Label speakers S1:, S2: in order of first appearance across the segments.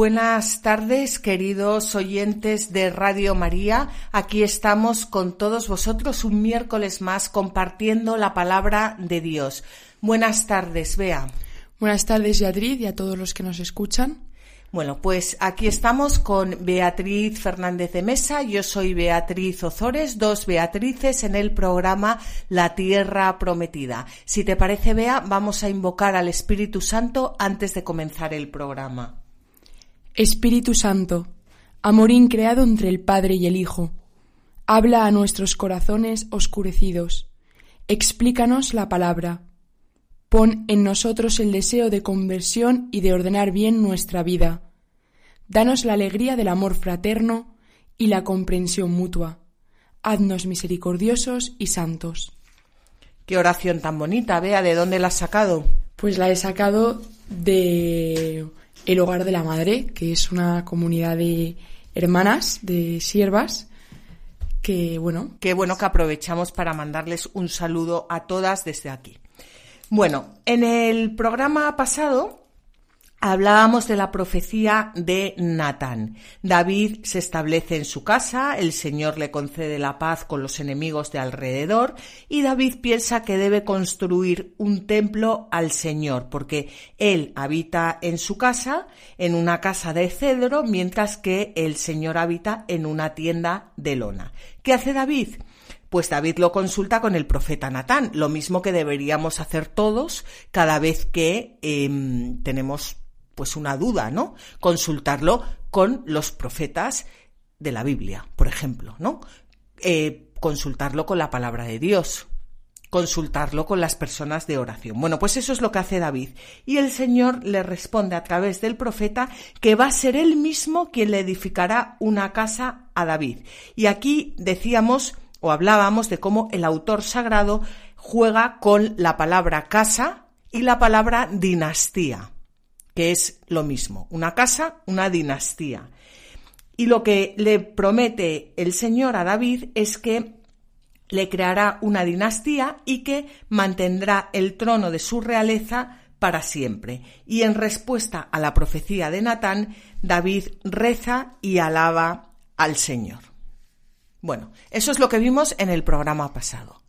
S1: Buenas tardes, queridos oyentes de Radio María. Aquí estamos con todos vosotros un miércoles más compartiendo la palabra de Dios. Buenas tardes, Bea.
S2: Buenas tardes, Beatriz, y a todos los que nos escuchan.
S1: Bueno, pues aquí estamos con Beatriz Fernández de Mesa. Yo soy Beatriz Ozores, dos Beatrices en el programa La Tierra Prometida. Si te parece, Bea, vamos a invocar al Espíritu Santo antes de comenzar el programa.
S2: Espíritu Santo, amorín creado entre el Padre y el Hijo, habla a nuestros corazones oscurecidos, explícanos la palabra, pon en nosotros el deseo de conversión y de ordenar bien nuestra vida, danos la alegría del amor fraterno y la comprensión mutua, haznos misericordiosos y santos.
S1: Qué oración tan bonita, Vea, ¿de dónde la has sacado?
S2: Pues la he sacado de el Hogar de la Madre, que es una comunidad de hermanas, de siervas, que bueno.
S1: Qué bueno que aprovechamos para mandarles un saludo a todas desde aquí. Bueno, en el programa pasado Hablábamos de la profecía de Natán. David se establece en su casa, el Señor le concede la paz con los enemigos de alrededor y David piensa que debe construir un templo al Señor porque él habita en su casa, en una casa de cedro, mientras que el Señor habita en una tienda de lona. ¿Qué hace David? Pues David lo consulta con el profeta Natán, lo mismo que deberíamos hacer todos cada vez que em, tenemos pues una duda, ¿no? Consultarlo con los profetas de la Biblia, por ejemplo, ¿no? Eh, consultarlo con la palabra de Dios, consultarlo con las personas de oración. Bueno, pues eso es lo que hace David. Y el Señor le responde a través del profeta que va a ser él mismo quien le edificará una casa a David. Y aquí decíamos o hablábamos de cómo el autor sagrado juega con la palabra casa y la palabra dinastía que es lo mismo, una casa, una dinastía. Y lo que le promete el Señor a David es que le creará una dinastía y que mantendrá el trono de su realeza para siempre. Y en respuesta a la profecía de Natán, David reza y alaba al Señor. Bueno, eso es lo que vimos en el programa pasado.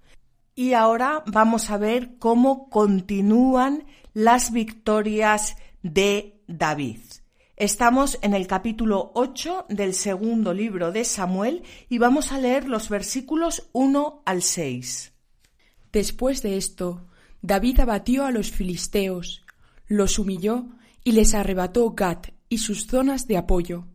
S1: Y ahora vamos a ver cómo continúan las victorias de David. Estamos en el capítulo 8 del segundo libro de Samuel y vamos a leer los versículos 1 al 6.
S2: Después de esto, David abatió a los filisteos, los humilló y les arrebató Gat y sus zonas de apoyo.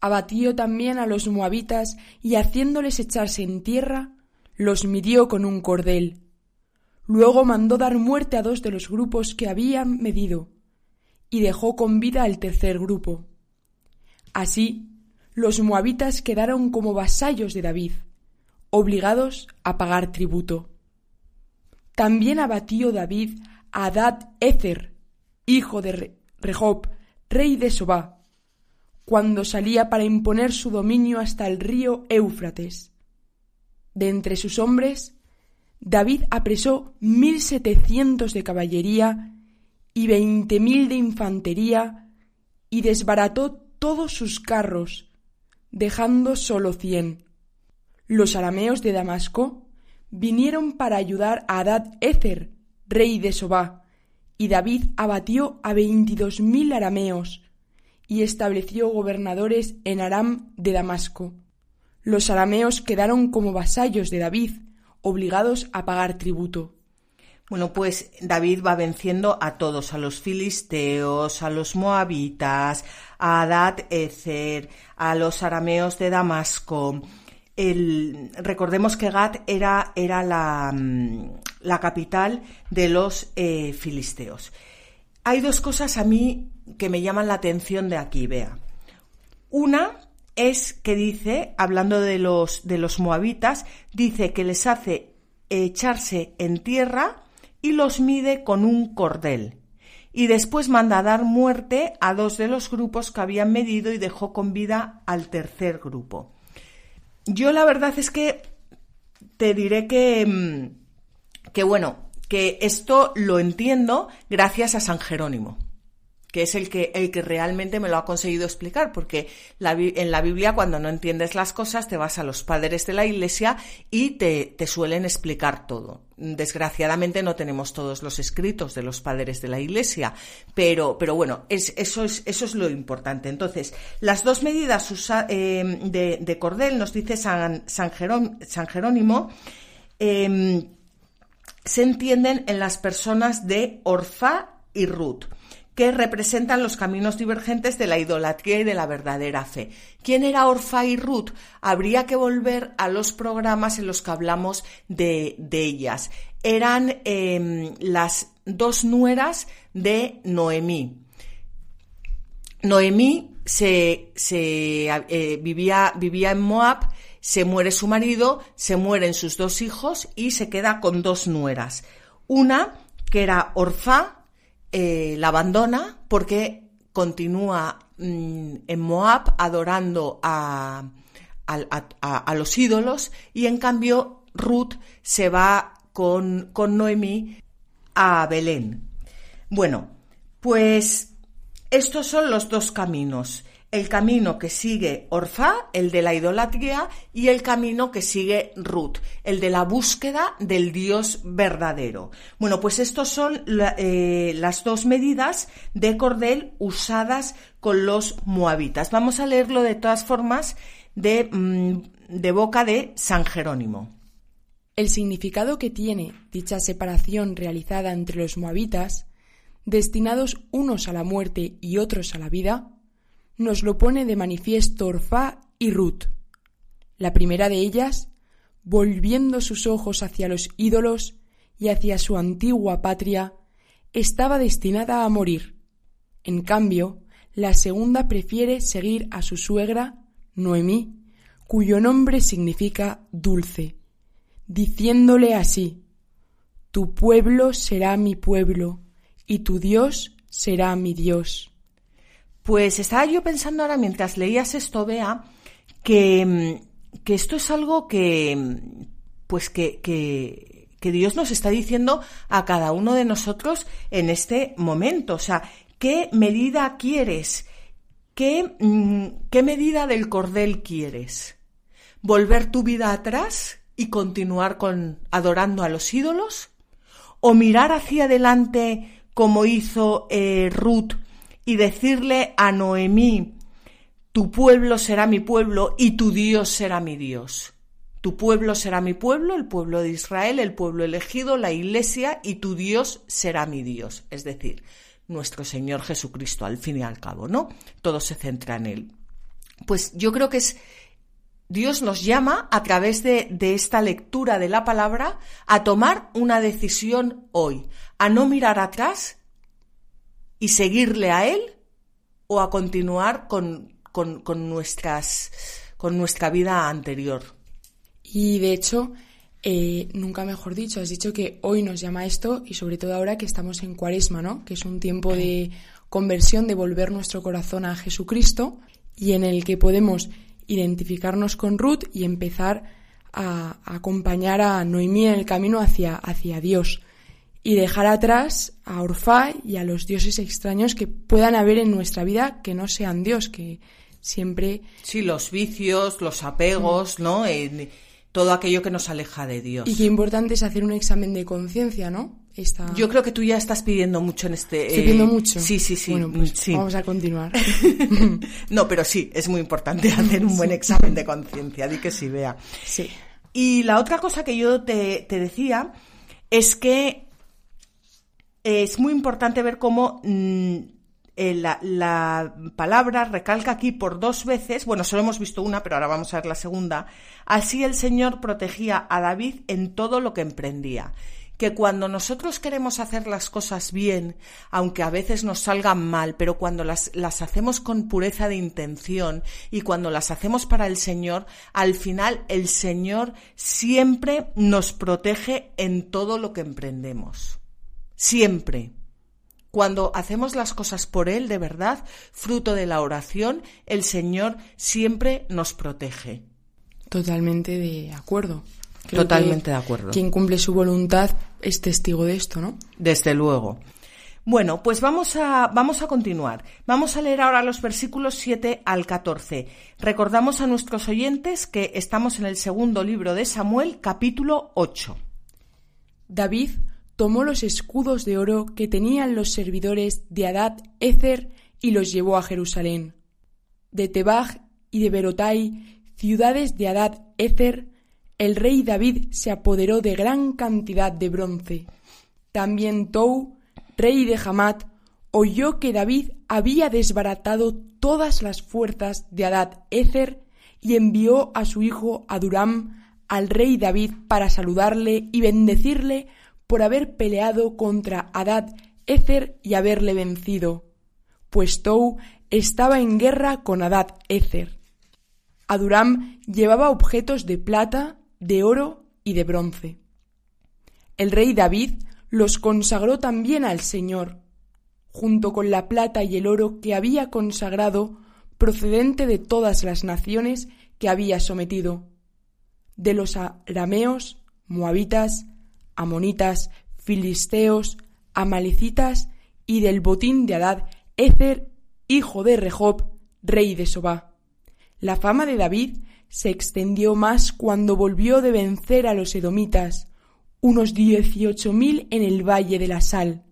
S2: Abatió también a los moabitas y haciéndoles echarse en tierra, los midió con un cordel. Luego mandó dar muerte a dos de los grupos que habían medido y dejó con vida al tercer grupo. Así, los moabitas quedaron como vasallos de David, obligados a pagar tributo. También abatió David a Adad Ezer, hijo de Rehob, rey de Sobá, cuando salía para imponer su dominio hasta el río Éufrates. De entre sus hombres, David apresó mil setecientos de caballería y veinte mil de infantería, y desbarató todos sus carros, dejando sólo cien. Los arameos de Damasco vinieron para ayudar a Adad Ezer, rey de Sobá, y David abatió a veintidós mil arameos, y estableció gobernadores en Aram de Damasco. Los arameos quedaron como vasallos de David, obligados a pagar tributo.
S1: Bueno, pues David va venciendo a todos, a los filisteos, a los moabitas, a Adad Ezer, a los arameos de Damasco. recordemos que Gad era, era la, mm, la, capital de los eh, filisteos. Hay dos cosas a mí que me llaman la atención de aquí, vea. Una es que dice, hablando de los, de los moabitas, dice que les hace echarse en tierra y los mide con un cordel. Y después manda a dar muerte a dos de los grupos que habían medido y dejó con vida al tercer grupo. Yo la verdad es que te diré que, mm, que bueno, que esto lo entiendo gracias a San Jerónimo que es el que, el que realmente me lo ha conseguido explicar, porque en la Biblia cuando no entiendes las cosas te vas a los padres de la Iglesia y te, te suelen explicar todo. Desgraciadamente no tenemos todos los escritos de los padres de la Iglesia, pero, pero bueno, es, eso, es, eso es lo importante. Entonces, las dos medidas eh, de, de, cordel, nos dice San, San, Jerónimo, em, se entienden en las personas de Orfa y Ruth que representan los caminos divergentes de la idolatría y de la verdadera fe. ¿Quién era Orfa y Ruth? Habría que volver a los programas en los que hablamos de, ellas. Eran em, las dos nueras de Noemí. Noemí se, eh, vivía, vivía en Moab, se muere su marido, se mueren sus dos hijos y se queda con dos nueras. Una que era Orfa, eh, la abandona porque continúa mm, en Moab adorando a, los ídolos y en cambio Ruth se va con, con Noemí a Belén. Bueno, pues estos son los dos caminos el camino que sigue Orfa, el de la idolatría, y el camino que sigue Ruth, el de la búsqueda del Dios verdadero. Bueno, pues estos son eh, las dos medidas de cordel usadas con los moabitas. Vamos a leerlo de todas formas mm, de boca de San Jerónimo.
S2: El significado que tiene dicha separación realizada entre los moabitas, destinados unos a la muerte y otros a la vida, nos lo pone de manifiesto Orfá y Ruth. La primera de ellas, volviendo sus ojos hacia los ídolos y hacia su antigua patria, estaba destinada a morir. En cambio, la segunda prefiere seguir a su suegra, Noemí, cuyo nombre significa dulce, diciéndole así, Tu pueblo será mi pueblo, y tu Dios será mi Dios.
S1: Pues estaba yo pensando ahora mientras leías esto, vea, que, mm, que esto es algo que, mm, pues que, que, que Dios nos está diciendo a cada uno de nosotros en este momento. O sea, ¿qué medida quieres? ¿Qué, mm, qué medida del cordel quieres? ¿Volver tu vida atrás y continuar con adorando a los ídolos? ¿O mirar hacia adelante como hizo eh, Ruth y decirle a Noemí, tu pueblo será mi pueblo y tu Dios será mi Dios. Tu pueblo será mi pueblo, el pueblo de Israel, el pueblo elegido, la iglesia, y tu Dios será mi Dios. Es decir, nuestro Señor Jesucristo, al fin y al cabo, ¿no? Todo se centra en Él. Pues yo creo que es Dios nos llama a través de, de, esta lectura de la palabra a tomar una decisión hoy, a no mirar atrás, y seguirle a Él o a continuar con, con, nuestras, con nuestra vida anterior.
S2: Y de hecho, eh, nunca mejor dicho, has dicho que hoy nos llama esto y sobre todo ahora que estamos en cuaresma, ¿no? Que es un tiempo de conversión, de volver nuestro corazón a Jesucristo y en el que podemos identificarnos con Ruth y empezar a, a acompañar a Noemí en el camino hacia, hacia Dios y dejar atrás a Orfá y a los dioses extraños que puedan haber en nuestra vida que no sean Dios, que siempre...
S1: Sí, los vicios, los apegos, ¿no? todo aquello que nos aleja de Dios.
S2: Y qué importante es hacer un examen de conciencia, ¿no?
S1: Esta... Yo creo que tú ya estás pidiendo mucho en este...
S2: Estoy pidiendo eh, mucho.
S1: Sí, sí, sí.
S2: Bueno, pues vamos a continuar.
S1: no, pero sí, es muy importante hacer un buen examen de conciencia, di que sí, vea.
S2: Sí.
S1: Y la otra cosa que yo te, te decía es que es muy importante ver cómo mm, eh, la, palabra recalca aquí por dos veces, bueno, solo hemos visto una, pero ahora vamos a ver la segunda, así el Señor protegía a David en todo lo que emprendía. que cuando nosotros queremos hacer las cosas bien, aunque a veces nos salgan mal, pero cuando las, las hacemos con pureza de intención y cuando las hacemos para el Señor, al final el Señor siempre nos protege en todo lo que emprendemos. Siempre. Cuando hacemos las cosas por Él de verdad, fruto de la oración, el Señor siempre nos protege.
S2: Totalmente de acuerdo.
S1: Totalmente de acuerdo.
S2: Quien cumple su voluntad es testigo de esto, ¿no?
S1: Desde luego. Bueno, pues vamos a, vamos a continuar. Vamos a leer ahora los versículos 7 al 14. Recordamos a nuestros oyentes que estamos en el segundo libro de Samuel, capítulo 8.
S2: David tomó los escudos de oro que tenían los servidores de Adad Ezer y los llevó a Jerusalén. De Tebaj y de Berotai, ciudades de Adad Ezer, el rey David se apoderó de gran cantidad de bronce. También Tou, rey de Hamat, oyó que David había desbaratado todas las fuerzas de Adad Ezer y envió a su hijo Aduram al rey David para saludarle y bendecirle por haber peleado contra Adad Ezer y haberle vencido, pues Tou estaba en guerra con Adad Ezer. Aduram llevaba objetos de plata, de oro y de bronce. El rey David los consagró también al Señor, junto con la plata y el oro que había consagrado procedente de todas las naciones que había sometido, de los arameos, moabitas, amonitas, filisteos, amalecitas y del botín de Adad, Ézer, hijo de Rehob, rey de Sobá. La fama de David se extendió más cuando volvió de vencer a los edomitas, unos dieciocho mil en el valle de la sal.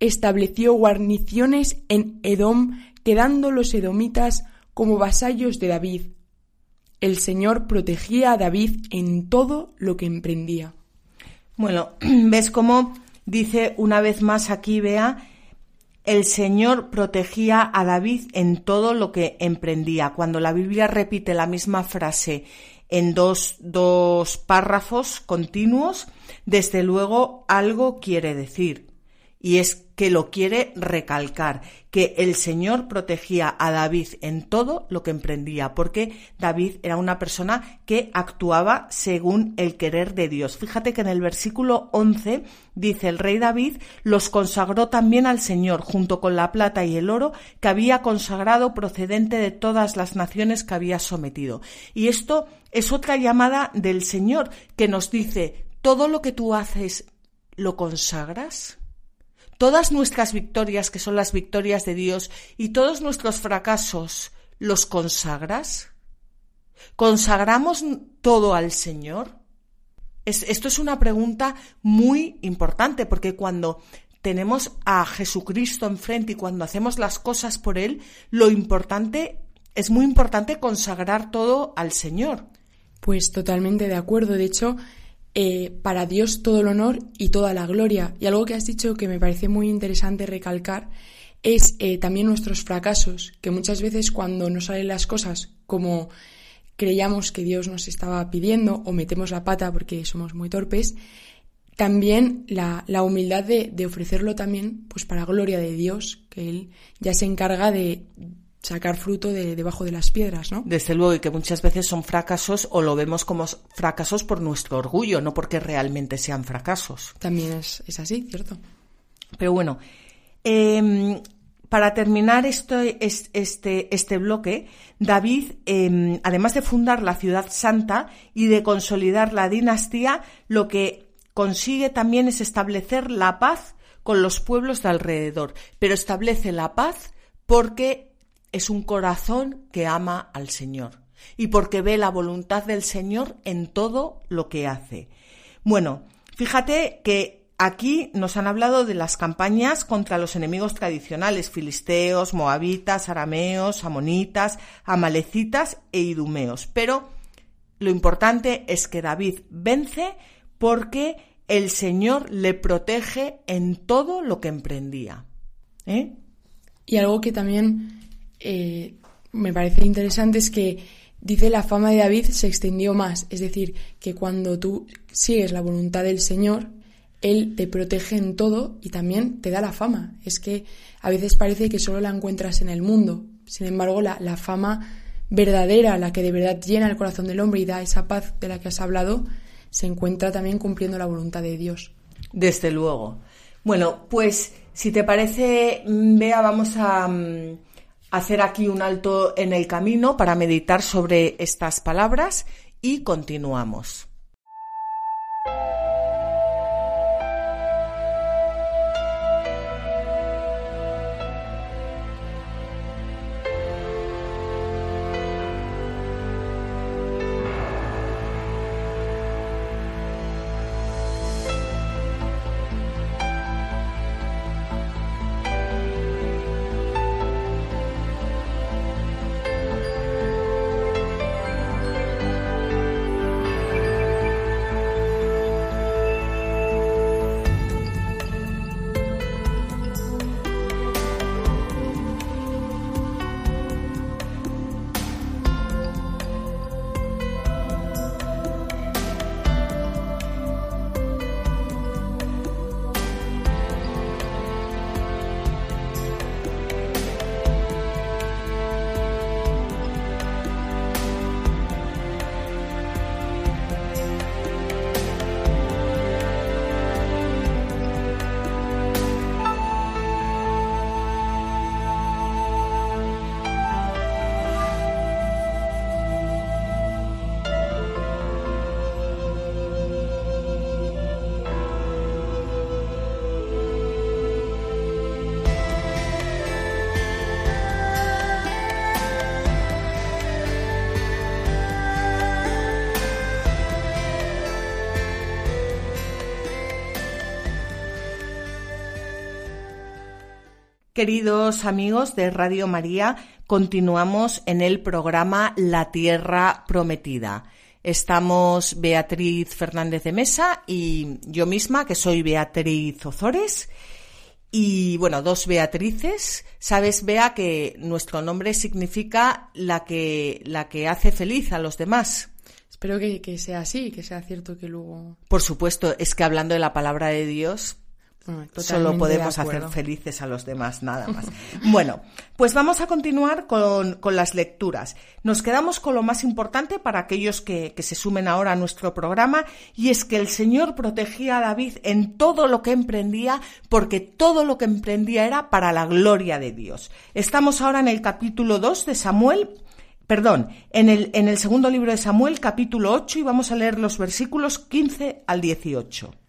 S2: Estableció guarniciones en Edom, quedando los edomitas como vasallos de David. El Señor protegía a David en todo lo que emprendía.
S1: Bueno, ves cómo dice una vez más aquí, vea, el Señor protegía a David en todo lo que emprendía. Cuando la Biblia repite la misma frase en dos, dos párrafos continuos, desde luego algo quiere decir. Y es que lo quiere recalcar, que el Señor protegía a David en todo lo que emprendía, porque David era una persona que actuaba según el querer de Dios. Fíjate que en el versículo 11 dice el rey David los consagró también al Señor, junto con la plata y el oro que había consagrado procedente de todas las naciones que había sometido. Y esto es otra llamada del Señor que nos dice, todo lo que tú haces, ¿lo consagras? Todas nuestras victorias, que son las victorias de Dios, y todos nuestros fracasos, ¿los consagras? ¿Consagramos todo al Señor? esto es una pregunta muy importante porque cuando tenemos a Jesucristo enfrente y cuando hacemos las cosas por Él, lo importante, es muy importante consagrar todo al Señor.
S2: Pues totalmente de acuerdo. De hecho, eh, para Dios todo el honor y toda la gloria. Y algo que has dicho que me parece muy interesante recalcar es eh, también nuestros fracasos, que muchas veces cuando no salen las cosas como creíamos que Dios nos estaba pidiendo o metemos la pata porque somos muy torpes, también la, la humildad de, de, ofrecerlo también pues para gloria de Dios, que Él ya se encarga de, sacar fruto de debajo de las piedras, ¿no?
S1: Desde luego, y que muchas veces son fracasos o lo vemos como fracasos por nuestro orgullo, no porque realmente sean fracasos.
S2: También es, así, ¿cierto?
S1: Pero bueno, em, para terminar este, este, este bloque, David, em, además de fundar la ciudad santa y de consolidar la dinastía, lo que consigue también es establecer la paz con los pueblos de alrededor, pero establece la paz porque es un corazón que ama al Señor y porque ve la voluntad del Señor en todo lo que hace. Bueno, fíjate que aquí nos han hablado de las campañas contra los enemigos tradicionales, filisteos, moabitas, arameos, amonitas, amalecitas e idumeos. Pero lo importante es que David vence porque el Señor le protege en todo lo que emprendía. ¿Eh?
S2: Y algo que también eh, me parece interesante es que dice la fama de David se extendió más, es decir, que cuando tú sigues la voluntad del Señor, Él te protege en todo y también te da la fama. Es que a veces parece que solo la encuentras en el mundo. Sin embargo, la, la fama verdadera, la que de verdad llena el corazón del hombre y da esa paz de la que has hablado, se encuentra también cumpliendo la voluntad de Dios.
S1: Desde luego. Bueno, pues si te parece, Bea, vamos a mm, hacer aquí un alto en el camino para meditar sobre estas palabras y continuamos. Queridos amigos de Radio María, continuamos en el programa La Tierra Prometida. Estamos Beatriz Fernández de Mesa y yo misma, que soy Beatriz Ozores. Y bueno, dos Beatrices. Sabes, Bea, que nuestro nombre significa la que, la que hace feliz a los demás.
S2: Espero que, que sea así, que sea cierto que luego.
S1: Por supuesto, es que hablando de la palabra de Dios, Solo podemos hacer felices a los demás, nada más. bueno, pues vamos a continuar con, las lecturas. Nos quedamos con lo más importante para aquellos que, que, se sumen ahora a nuestro programa, y es que el Señor protegía a David en todo lo que emprendía, porque todo lo que emprendía era para la gloria de Dios. Estamos ahora en el capítulo 2 de Samuel, perdón, en el, en el segundo libro de Samuel, capítulo 8, y vamos a leer los versículos 15 al 18.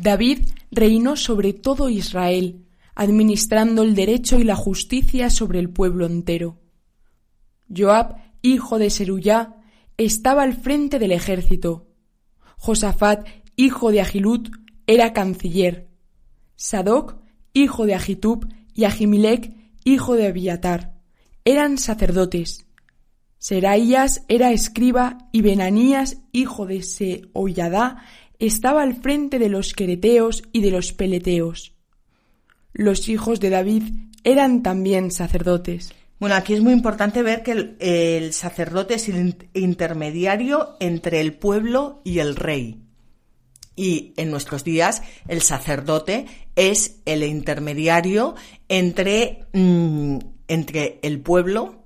S2: David reinó sobre todo Israel, administrando el derecho y la justicia sobre el pueblo entero. Joab, hijo de Seruyá, estaba al frente del ejército. Josafat, hijo de Agilut, era canciller. Sadoc, hijo de Agitub, y Agimilec, hijo de Abiatar, eran sacerdotes. Seraías era escriba y Benanías, hijo de Seoyadá, estaba al frente de los quereteos y de los peleteos. Los hijos de David eran también sacerdotes.
S1: Bueno, aquí es muy importante ver que el, sacerdote es el intermediario entre el pueblo y el rey. Y en nuestros días el sacerdote es el intermediario entre, mm, entre el pueblo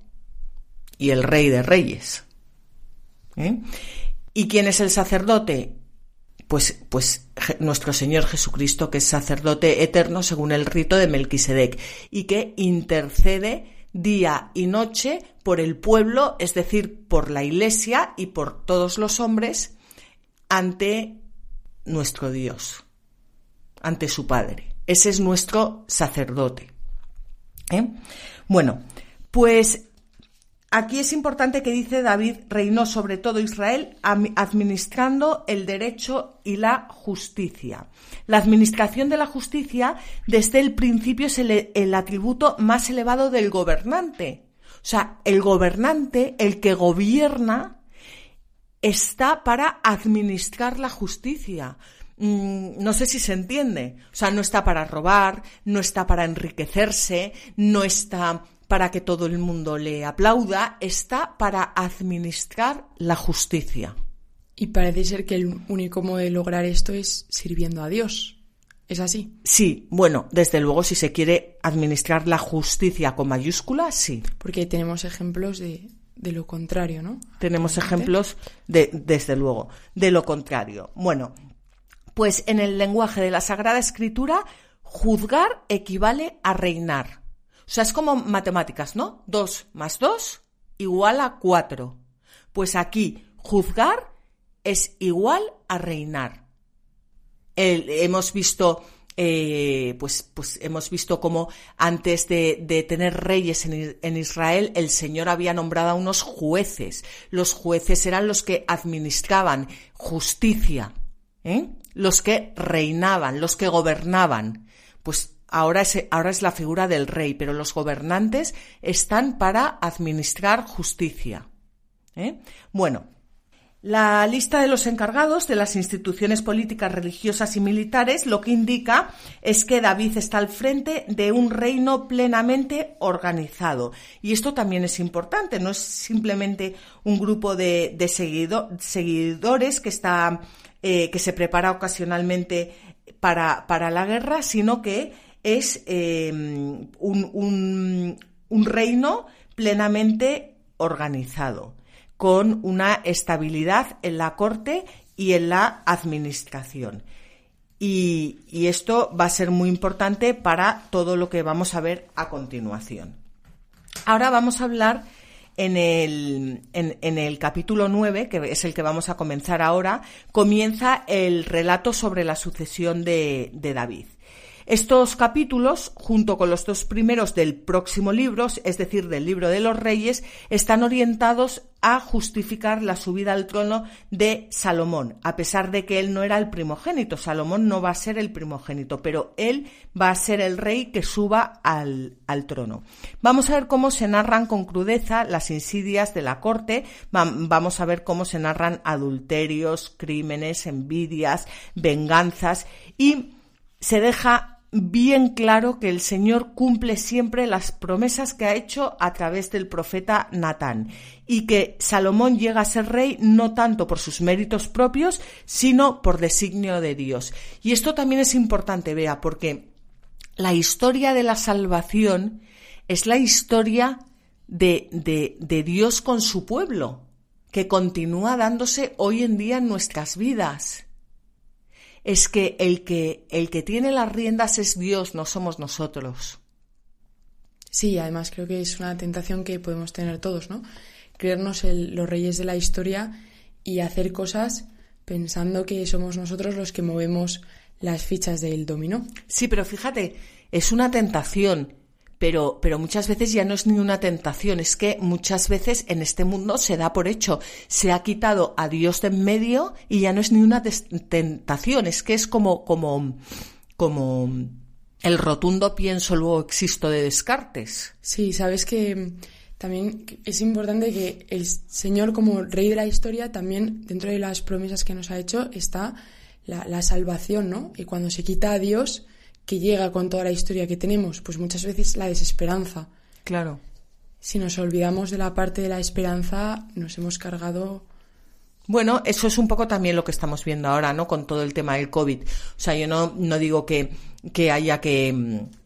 S1: y el rey de reyes. ¿Eh? ¿Y quién es el sacerdote? Pues, pues nuestro Señor Jesucristo, que es sacerdote eterno según el rito de Melquisedec y que intercede día y noche por el pueblo, es decir, por la Iglesia y por todos los hombres ante nuestro Dios, ante su Padre. Ese es nuestro sacerdote. ¿eh? Bueno, pues Aquí es importante que dice David reinó sobre todo Israel administrando el derecho y la justicia. La administración de la justicia desde el principio es el, atributo más elevado del gobernante. O sea, el gobernante, el que gobierna, está para administrar la justicia. Mm, no sé si se entiende. O sea, no está para robar, no está para enriquecerse, no está para que todo el mundo le aplauda, está para administrar la justicia.
S2: Y parece ser que el único modo de lograr esto es sirviendo a Dios. ¿Es así?
S1: Sí, bueno, desde luego si se quiere administrar la justicia con mayúscula, sí.
S2: Porque tenemos ejemplos de, de lo contrario, ¿no?
S1: Tenemos ejemplos de, desde luego, de lo contrario. Bueno, pues en el lenguaje de la Sagrada Escritura, juzgar equivale a reinar. O sea, es como matemáticas, ¿no? Dos más dos igual a cuatro. Pues aquí, juzgar es igual a reinar. hemos visto eh, pues, pues hemos visto cómo antes de, tener reyes en, Israel, el Señor había nombrado a unos jueces. Los jueces eran los que administraban justicia, ¿eh? los que reinaban, los que gobernaban. Pues ahora es, ahora es la figura del rey, pero los gobernantes están para administrar justicia. ¿eh? Bueno, la lista de los encargados de las instituciones políticas, religiosas y militares lo que indica es que David está al frente de un reino plenamente organizado. Y esto también es importante, no es simplemente un grupo de, seguidores que, está, eh, que se prepara ocasionalmente para, la guerra, sino que es eh, un reino plenamente organizado con una estabilidad en la Corte y en la Administración. Y, esto va a ser muy importante para todo lo que vamos a ver a continuación. Ahora vamos a hablar en el, en, el, capítulo 9, que es el que vamos a comenzar ahora, comienza el relato sobre la sucesión de David. Estos capítulos, junto con los dos primeros del próximo libro, es decir, del libro de los reyes, están orientados a justificar la subida al trono de Salomón, a pesar de que él no era el primogénito. Salomón no va a ser el primogénito, pero él va a ser el rey que suba al, al trono. Vamos a ver cómo se narran con crudeza las insidias de la corte, vamos a ver cómo se narran adulterios, crímenes, envidias, venganzas y se deja bien claro que el Señor cumple siempre las promesas que ha hecho a través del profeta Natán y que Salomón llega a ser rey no tanto por sus méritos propios, sino por designio de Dios. Y esto también es importante, vea, porque la historia de la salvación es la historia de, de, de Dios con su pueblo, que continúa dándose hoy en día en nuestras vidas es que el que el que tiene las riendas es Dios, no somos nosotros.
S2: Sí, además creo que es una tentación que podemos tener todos, ¿no? Creernos los reyes de la historia y hacer cosas pensando que somos nosotros los que movemos las fichas del dominó.
S1: Sí, pero fíjate, es una tentación pero, pero muchas veces ya no es ni una tentación, es que muchas veces en este mundo se da por hecho, se ha quitado a Dios de en medio y ya no es ni una tentación, es que es como, como, como el rotundo pienso luego existo de Descartes.
S2: Sí, sabes que también es importante que el Señor como rey de la historia también dentro de las promesas que nos ha hecho está la, la salvación, ¿no? Y cuando se quita a Dios que llega con toda la historia que tenemos? Pues muchas veces la desesperanza.
S1: Claro.
S2: Si nos olvidamos de la parte de la esperanza, nos hemos cargado.
S1: Bueno, eso es un poco también lo que estamos viendo ahora, ¿no? Con todo el tema del COVID. O sea, yo no, no digo que, que haya que mm,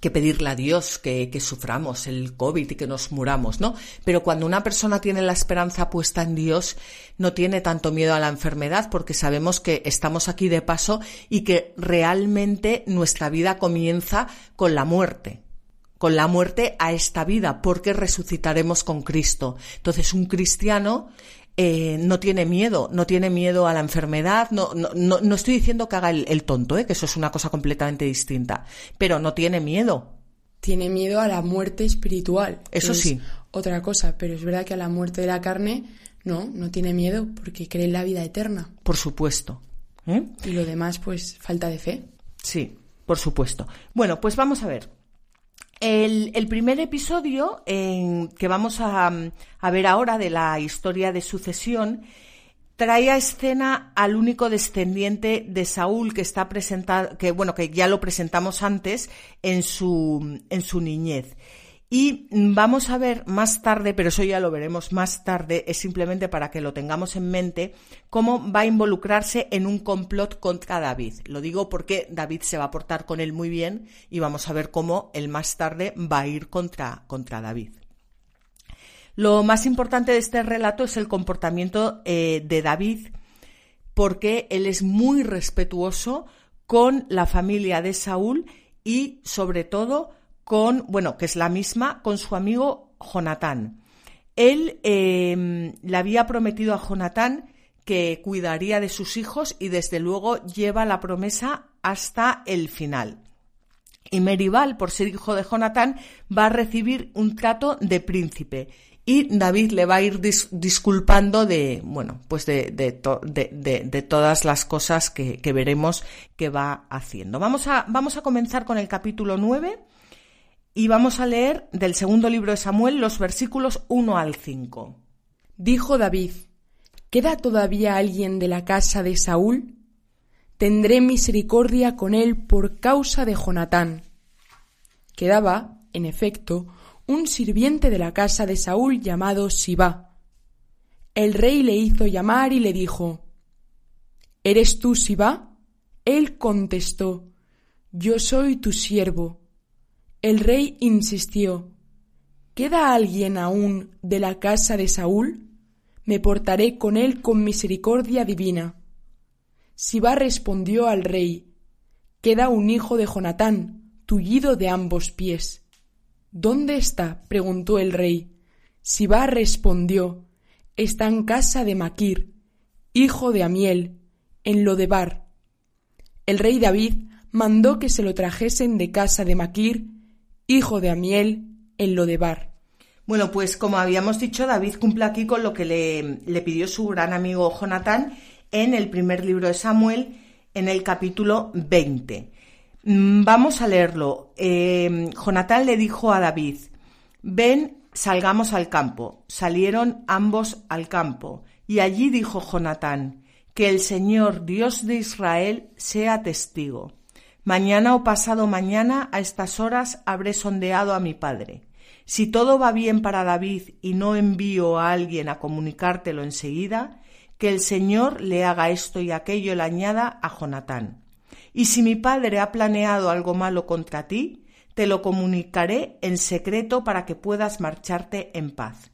S1: que pedirle a Dios que, que, suframos el COVID y que nos muramos, ¿no? Pero cuando una persona tiene la esperanza puesta en Dios, no tiene tanto miedo a la enfermedad porque sabemos que estamos aquí de paso y que realmente nuestra vida comienza con la muerte con la muerte a esta vida, porque resucitaremos con Cristo. Entonces, un cristiano eh, no tiene miedo, no tiene miedo a la enfermedad, no, no, no, estoy diciendo que haga el, tonto, ¿eh? que eso es una cosa completamente distinta, pero no tiene miedo.
S2: Tiene miedo a la muerte espiritual.
S1: Eso sí.
S2: Otra cosa, pero es verdad que a la muerte de la carne no, no tiene miedo porque cree en la vida eterna.
S1: Por supuesto. ¿eh?
S2: Y lo demás, pues, falta de fe.
S1: Sí, por supuesto. Bueno, pues vamos a ver. El, primer episodio que vamos a, ver ahora de la historia de sucesión trae a escena al único descendiente de Saúl que está presentado, que bueno, que ya lo presentamos antes en su, en su niñez. Y vamos a ver más tarde, pero eso ya lo veremos más tarde, es simplemente para que lo tengamos en mente, cómo va a involucrarse en un complot contra David. Lo digo porque David se va a portar con él muy bien y vamos a ver cómo él más tarde va a ir contra, contra David. Lo más importante de este relato es el comportamiento eh, de David, porque él es muy respetuoso con la familia de Saúl y sobre todo con, bueno, que es la misma, con su amigo Jonatán. Él em, le había prometido a Jonatán que cuidaría de sus hijos y desde luego lleva la promesa hasta el final. Y Meribal, por ser hijo de Jonatán, va a recibir un trato de príncipe y David le va a ir disculpando de, bueno, pues de, de, todas las cosas que, veremos que va haciendo. Vamos a, vamos a comenzar con el capítulo 9 y vamos a leer del segundo libro de Samuel los versículos 1 al 5.
S2: Dijo David, ¿queda todavía alguien de la casa de Saúl? Tendré misericordia con él por causa de Jonatán. Quedaba, en efecto, un sirviente de la casa de Saúl llamado Sibá. El rey le hizo llamar y le dijo ¿Eres tú Sibá? Él contestó Yo soy tu siervo. El rey insistió ¿Queda alguien aún de la casa de Saúl? Me portaré con él con misericordia divina. Sibá respondió al rey Queda un hijo de Jonatán, tullido de ambos pies. ¿Dónde está? preguntó el rey. Sibá respondió Está en casa de Maquir, hijo de Amiel, en Lodebar. El rey David mandó que se lo trajesen de casa de Maquir, hijo de Amiel, en Lodebar.
S1: Bueno, pues como habíamos dicho, David cumple aquí con lo que le, le pidió su gran amigo Jonatán en el primer libro de Samuel, en el capítulo 20. Mm, vamos a leerlo. Eh, le dijo a David, ven, salgamos al campo. Salieron ambos al campo. Y allí dijo Jonatán, que el Señor Dios de Israel sea testigo. Mañana o pasado mañana a estas horas habré sondeado a mi padre. Si todo va bien para David y no envío a alguien a comunicártelo enseguida, que el Señor le haga esto y aquello le añada a Jonatán. Y si mi padre ha planeado algo malo contra ti, te lo comunicaré en secreto para que puedas marcharte en paz.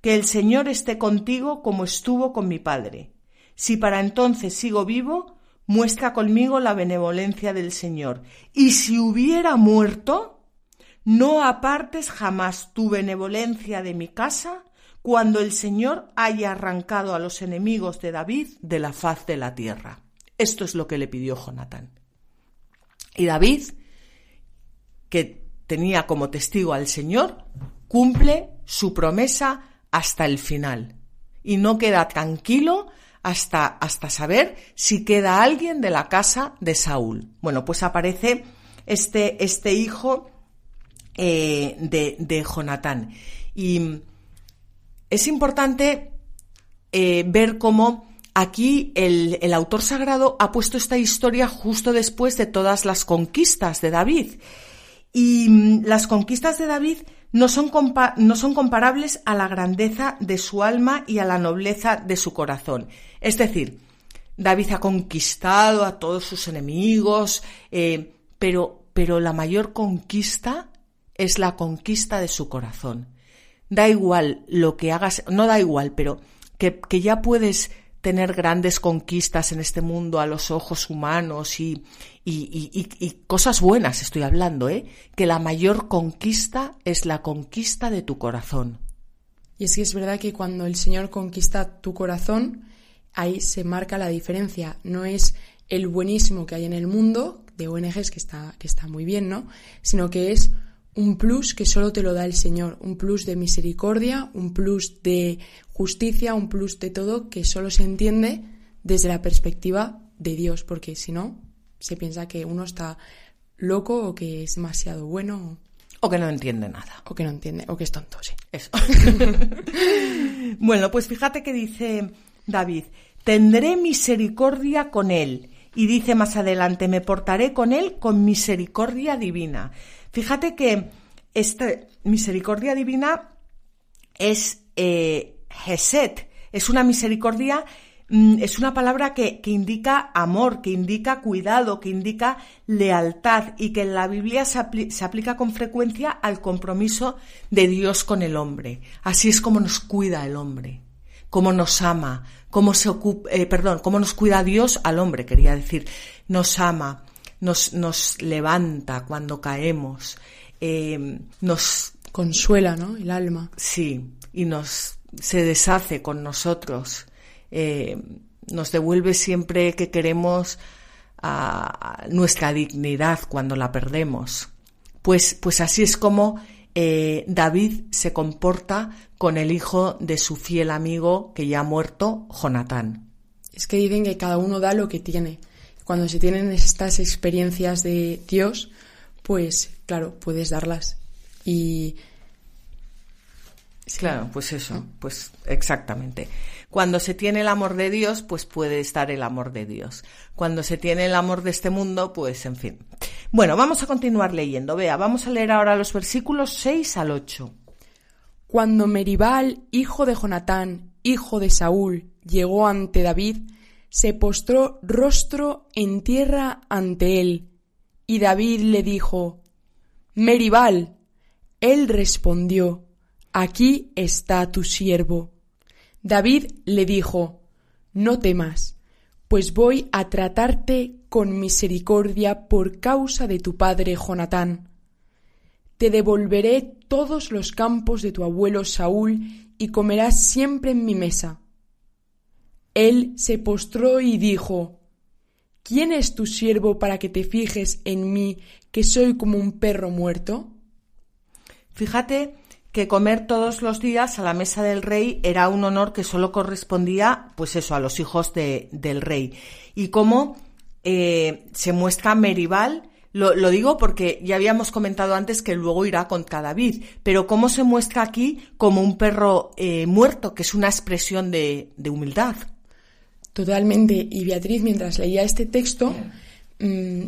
S1: Que el Señor esté contigo como estuvo con mi padre. Si para entonces sigo vivo, muestra conmigo la benevolencia del Señor. Y si hubiera muerto, no apartes jamás tu benevolencia de mi casa cuando el Señor haya arrancado a los enemigos de David de la faz de la tierra. Esto es lo que le pidió Jonatán. Y David, que tenía como testigo al Señor, cumple su promesa hasta el final. Y no queda tranquilo hasta, hasta saber si queda alguien de la casa de Saúl. Bueno, pues aparece este, este hijo eh, de, de, Jonatán. Y es importante eh, ver cómo Aquí el, autor sagrado ha puesto esta historia justo después de todas las conquistas de David. Y mm, las conquistas de David no son, no son, comparables a la grandeza de su alma y a la nobleza de su corazón. Es decir, David ha conquistado a todos sus enemigos, eh, pero, pero la mayor conquista es la conquista de su corazón. Da igual lo que hagas, no da igual, pero que, que ya puedes tener grandes conquistas en este mundo a los ojos humanos y, y, cosas buenas estoy hablando, ¿eh? que la mayor conquista es la conquista de tu corazón.
S2: Y es que es verdad que cuando el Señor conquista tu corazón, ahí se marca la diferencia. No es el buenísimo que hay en el mundo de ONGs que está, que está muy bien, ¿no? Sino que es un plus que solo te lo da el Señor, un plus de misericordia, un plus de justicia, un plus de todo que solo se entiende desde la perspectiva de Dios, porque si no, se piensa que uno está loco o que es demasiado bueno.
S1: O que no entiende nada.
S2: O que no entiende, o que es tonto, sí.
S1: Eso. bueno, pues fíjate que dice David, tendré misericordia con él. Y dice más adelante, me portaré con él con misericordia divina. Fíjate que esta misericordia divina es eh, es una misericordia, mm, es una palabra que, que, indica amor, que indica cuidado, que indica lealtad y que en la Biblia se, aplica con frecuencia al compromiso de Dios con el hombre. Así es como nos cuida el hombre, como nos ama, cómo se ocupa, eh, perdón, cómo nos cuida Dios al hombre, quería decir, nos ama, nos, nos levanta cuando caemos, eh, nos
S2: consuela, ¿no? El alma.
S1: Sí, y nos se deshace con nosotros, eh, nos devuelve siempre que queremos a, nuestra dignidad cuando la perdemos. Pues, pues así es como eh, David se comporta con el hijo de su fiel amigo que ya ha muerto, Jonatán.
S2: Es que dicen que cada uno da lo que tiene. Cuando se tienen estas experiencias de Dios, pues claro, puedes darlas. Y
S1: Claro, pues eso, pues exactamente. Cuando se tiene el amor de Dios, pues puede estar el amor de Dios. Cuando se tiene el amor de este mundo, pues en fin. Bueno, vamos a continuar leyendo. Vea, vamos a leer ahora los versículos 6 al 8.
S2: Cuando Meribal, hijo de Jonatán, hijo de Saúl, llegó ante David, se postró rostro en tierra ante él. Y David le dijo, Meribal. Él respondió, Aquí está tu siervo. David le dijo, No temas, pues voy a tratarte con misericordia por causa de tu padre Jonatán. Te devolveré todos los campos de tu abuelo Saúl y comerás siempre en mi mesa. Él se postró y dijo, ¿Quién es tu siervo para que te fijes en mí, que soy como un perro muerto?
S1: Fíjate que comer todos los días a la mesa del rey era un honor que solo correspondía, pues eso, a los hijos de, del rey. Y cómo eh, se muestra Meribal, lo, digo porque ya habíamos comentado antes que luego irá contra David, pero cómo se muestra aquí como un perro eh, muerto, que es una expresión de, de, humildad.
S2: Totalmente. Y Beatriz, mientras leía este texto, mmm,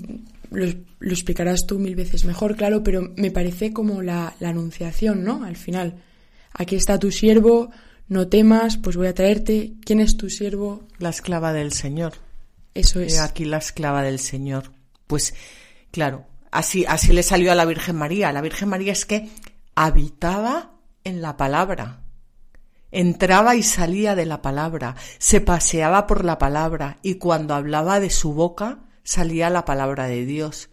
S2: lo, lo, explicarás tú mil veces mejor, claro, pero me parece como la, la, anunciación, ¿no? Al final, aquí está tu siervo, no temas, pues voy a traerte. ¿Quién es tu siervo?
S1: La esclava del Señor.
S2: Eso es.
S1: Aquí la esclava del Señor. Pues, claro, así, así le salió a la Virgen María. La Virgen María es que habitaba en la palabra. Entraba y salía de la palabra, se paseaba por la palabra y cuando hablaba de su boca, salía la palabra de Dios.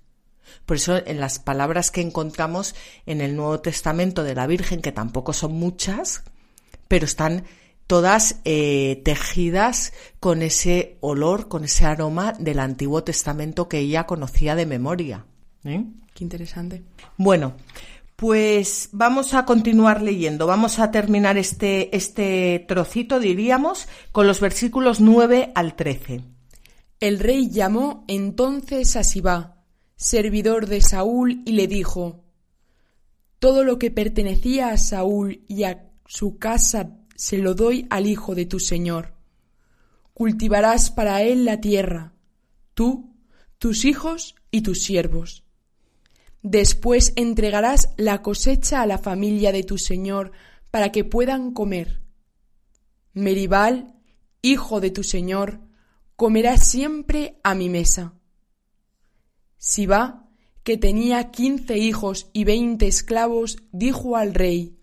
S1: Por eso en las palabras que encontramos en el Nuevo Testamento de la Virgen, que tampoco son muchas, pero están todas eh, tejidas con ese olor, con ese aroma del Antiguo Testamento que ella conocía de memoria. ¿Eh?
S2: Qué interesante.
S1: Bueno, pues vamos a continuar leyendo. Vamos a terminar este, este trocito, diríamos, con los versículos 9 al 13.
S2: El rey llamó entonces a Sibá, servidor de Saúl, y le dijo Todo lo que pertenecía a Saúl y a su casa se lo doy al hijo de tu señor. Cultivarás para él la tierra, tú, tus hijos y tus siervos. Después entregarás la cosecha a la familia de tu señor para que puedan comer. Meribal, hijo de tu señor, comerá siempre a mi mesa. Sibá, que tenía quince hijos y veinte esclavos, dijo al rey,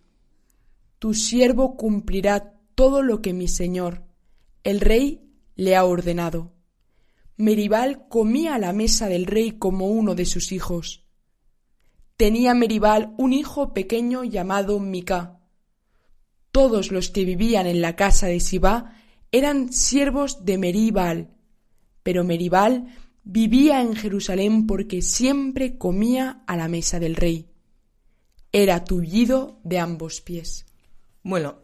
S2: Tu siervo cumplirá todo lo que mi señor, el rey, le ha ordenado. Meribal comía a la mesa del rey como uno de sus hijos. Tenía Meribal un hijo pequeño llamado Mica. Todos los que vivían en la casa de Sibá eran siervos de Meribal, pero Meribal vivía en Jerusalén porque siempre comía a la mesa del rey. Era tullido de ambos pies.
S1: Bueno,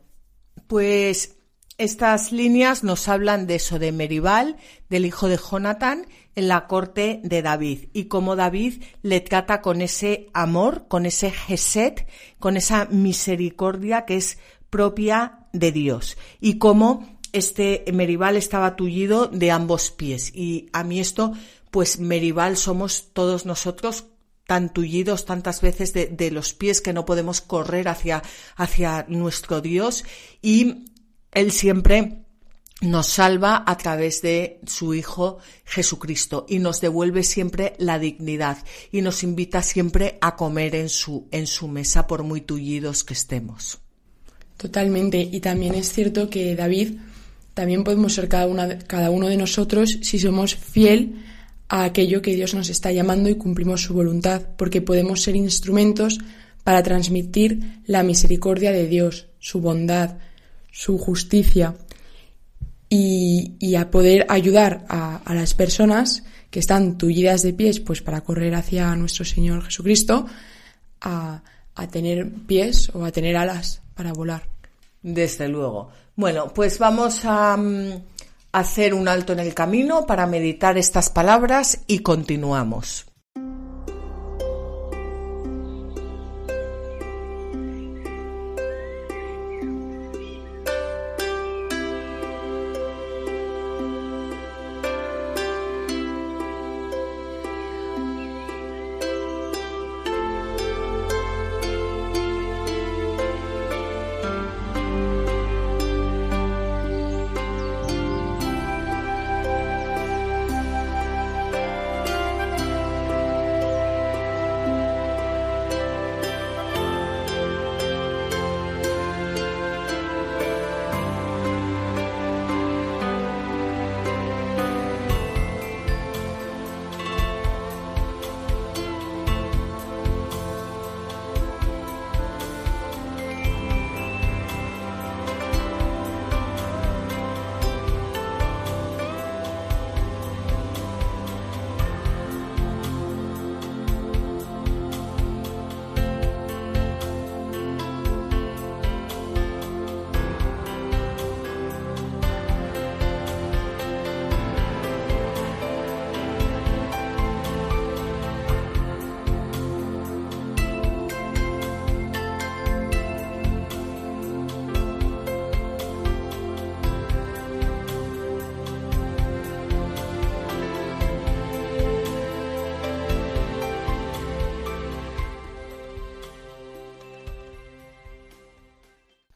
S1: pues estas líneas nos hablan de eso, de Meribal, del hijo de Jonatán, en la corte de David, y cómo David le trata con ese amor, con ese geset, con esa misericordia que es propia de Dios, y cómo este Meribal estaba tullido de ambos pies. Y a mí esto, pues Meribal somos todos nosotros tan tullidos tantas veces de, de, los pies que no podemos correr hacia, hacia nuestro Dios y Él siempre nos salva a través de su Hijo Jesucristo y nos devuelve siempre la dignidad y nos invita siempre a comer en su, en su mesa por muy tullidos que estemos.
S2: Totalmente. Y también es cierto que David, también podemos ser cada, una, cada uno de nosotros si somos fiel a aquello que Dios nos está llamando y cumplimos su voluntad, porque podemos ser instrumentos para transmitir la misericordia de Dios, su bondad, su justicia y, a poder ayudar a, las personas que están tullidas de pies, pues para correr hacia nuestro Señor Jesucristo, a, a tener pies o a tener alas para volar.
S1: Desde luego. Bueno, pues vamos a mm, hacer un alto en el camino para meditar estas palabras y continuamos.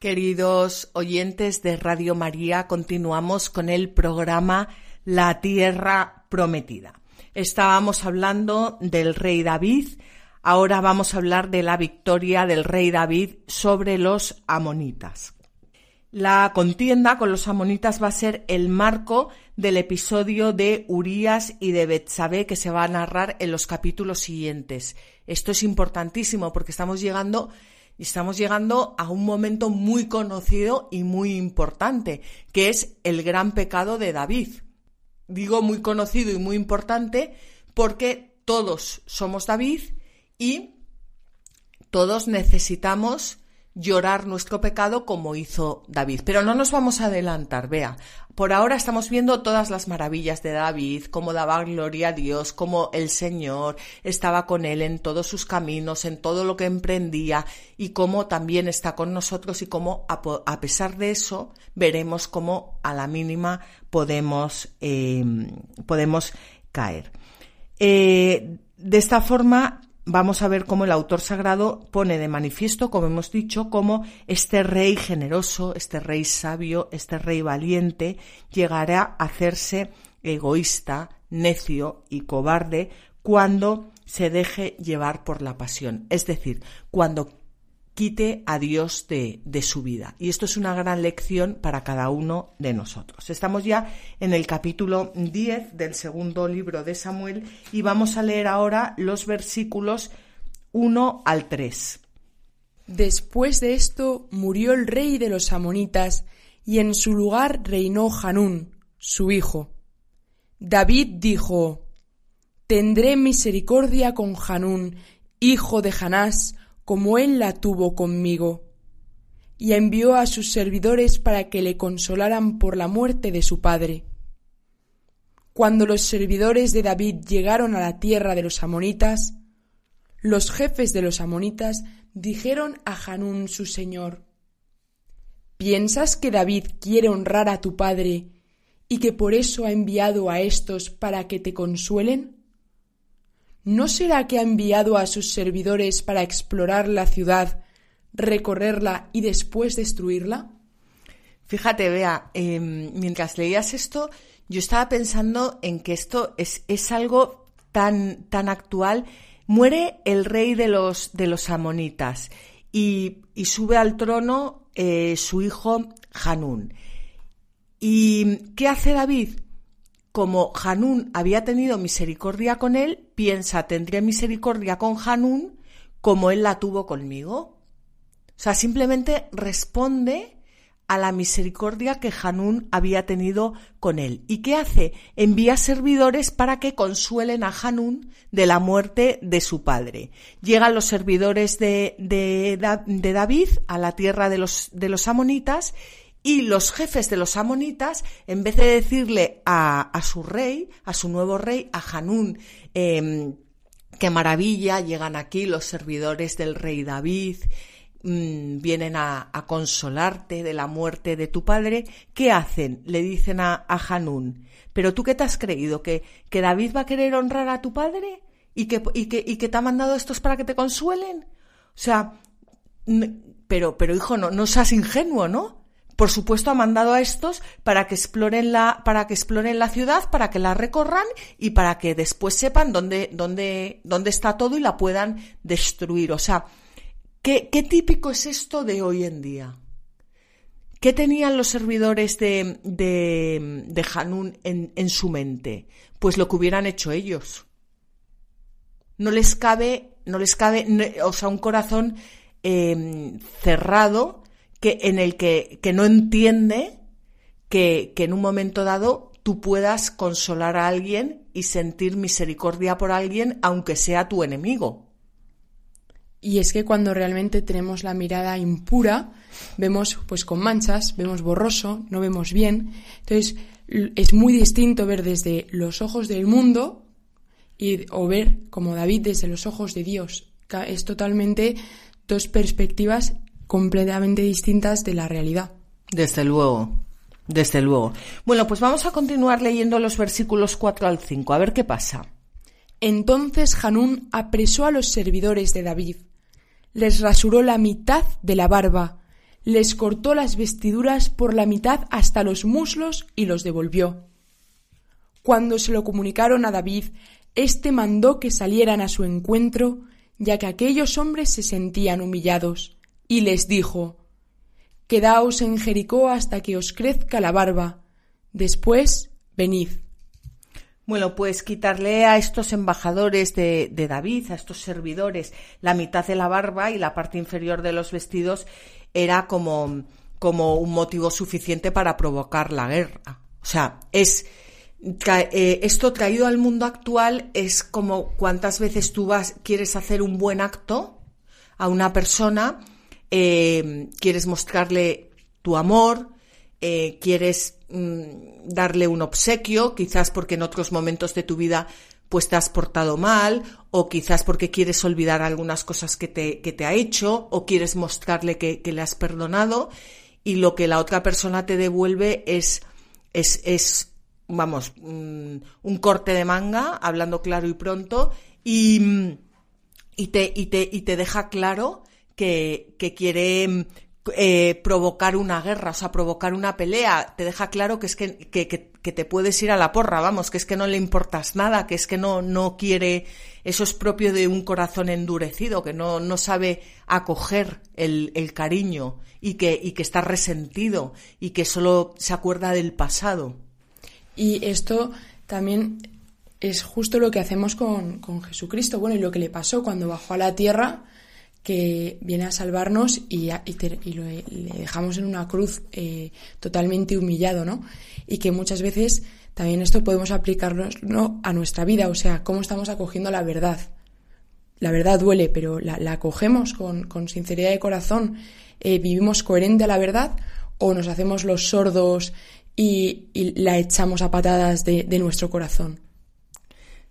S1: Queridos oyentes de Radio María, continuamos con el programa La Tierra Prometida. Estábamos hablando del rey David, ahora vamos a hablar de la victoria del rey David sobre los amonitas. La contienda con los amonitas va a ser el marco del episodio de Urías y de Betsabé que se va a narrar en los capítulos siguientes. Esto es importantísimo porque estamos llegando y estamos llegando a un momento muy conocido y muy importante, que es el gran pecado de David. Digo muy conocido y muy importante porque todos somos David y todos necesitamos llorar nuestro pecado como hizo David. Pero no nos vamos a adelantar, vea. Por ahora estamos viendo todas las maravillas de David, cómo daba gloria a Dios, cómo el Señor estaba con él en todos sus caminos, en todo lo que emprendía y cómo también está con nosotros y cómo a, pesar de eso veremos cómo a la mínima podemos, eh, podemos caer. Eh, de esta forma vamos a ver cómo el autor sagrado pone de manifiesto, como hemos dicho, cómo este rey generoso, este rey sabio, este rey valiente llegará a hacerse egoísta, necio y cobarde cuando se deje llevar por la pasión. Es decir, cuando quite a Dios de, de, su vida. Y esto es una gran lección para cada uno de nosotros. Estamos ya en el capítulo 10 del segundo libro de Samuel y vamos a leer ahora los versículos 1 al 3.
S2: Después de esto murió el rey de los amonitas y en su lugar reinó Hanún, su hijo. David dijo, Tendré misericordia con Hanún, hijo de Hanás, como él la tuvo conmigo, y envió a sus servidores para que le consolaran por la muerte de su padre. Cuando los servidores de David llegaron a la tierra de los amonitas, los jefes de los amonitas dijeron a Hanún su señor, ¿Piensas que David quiere honrar a tu padre y que por eso ha enviado a éstos para que te consuelen? ¿No será que ha enviado a sus servidores para explorar la ciudad, recorrerla y después destruirla?
S1: Fíjate, vea, em, mientras leías esto, yo estaba pensando en que esto es, es algo tan, tan actual. Muere el rey de los, de los amonitas y, y sube al trono eh, su hijo Hanún. ¿Y qué hace David? Como Hanún había tenido misericordia con él, piensa, tendría misericordia con Hanún como él la tuvo conmigo. O sea, simplemente responde a la misericordia que Hanún había tenido con él. ¿Y qué hace? Envía servidores para que consuelen a Hanún de la muerte de su padre. Llegan los servidores de, de, de David a la tierra de los, de los amonitas y los jefes de los amonitas, en vez de decirle a, a su rey, a su nuevo rey, a Hanún, eh, qué maravilla, llegan aquí los servidores del rey David, Mm, vienen a, consolarte de la muerte de tu padre, ¿qué hacen? Le dicen a, a Hanún, ¿pero tú qué te has creído? ¿Que, ¿Que David va a querer honrar a tu padre? ¿Y que, y que, y que te ha mandado estos para que te consuelen? O sea, pero, pero hijo, no, no seas ingenuo, ¿no? Por supuesto, ha mandado a estos para que exploren la, para que exploren la ciudad, para que la recorran y para que después sepan dónde, dónde, dónde está todo y la puedan destruir. O sea, ¿Qué, típico es esto de hoy en día? ¿Qué tenían los servidores de, de, de Hanun en, su mente? Pues lo que hubieran hecho ellos. No les cabe, no les cabe, o sea, un corazón em, cerrado que, en el que, que no entiende que, que en un momento dado tú puedas consolar a alguien y sentir misericordia por alguien, aunque sea tu enemigo.
S2: Y es que cuando realmente tenemos la mirada impura, vemos pues con manchas, vemos borroso, no vemos bien. Entonces, es muy distinto ver desde los ojos del mundo y, o ver como David desde los ojos de Dios. Es totalmente dos perspectivas completamente distintas de la realidad.
S1: Desde luego, desde luego. Bueno, pues vamos a continuar leyendo los versículos 4 al 5, a ver qué pasa.
S2: Entonces Hanún apresó a los servidores de David, les rasuró la mitad de la barba, les cortó las vestiduras por la mitad hasta los muslos y los devolvió. Cuando se lo comunicaron a David, éste mandó que salieran a su encuentro, ya que aquellos hombres se sentían humillados, y les dijo Quedaos en Jericó hasta que os crezca la barba, después venid.
S1: Bueno, pues quitarle a estos embajadores de, David, a estos servidores, la mitad de la barba y la parte inferior de los vestidos era como, como un motivo suficiente para provocar la guerra. O sea, es eh, esto traído al mundo actual es como cuántas veces tú vas, quieres hacer un buen acto a una persona, eh, quieres mostrarle tu amor, eh, quieres mm, darle un obsequio, quizás porque en otros momentos de tu vida pues te has portado mal, o quizás porque quieres olvidar algunas cosas que te, que te ha hecho, o quieres mostrarle que, le has perdonado, y lo que la otra persona te devuelve es, es, es vamos, mm, un corte de manga, hablando claro y pronto, y, y, te, y, te, y te deja claro que, quiere eh, provocar una guerra, o sea, provocar una pelea, te deja claro que es que, que, que, te puedes ir a la porra, vamos, que es que no le importas nada, que es que no, no quiere, eso es propio de un corazón endurecido, que no, no sabe acoger el, el cariño y que, y que está resentido y que solo se acuerda del pasado.
S2: Y esto también es justo lo que hacemos con, con Jesucristo, bueno, y lo que le pasó cuando bajó a la tierra, que viene a salvarnos y, y, lo, dejamos en una cruz eh, totalmente humillado, ¿no? Y que muchas veces también esto podemos aplicarlo a nuestra vida, o sea, cómo estamos acogiendo la verdad. La verdad duele, pero la, acogemos con, sinceridad de corazón, eh, vivimos coherente a la verdad o nos hacemos los sordos y, la echamos a patadas de nuestro corazón.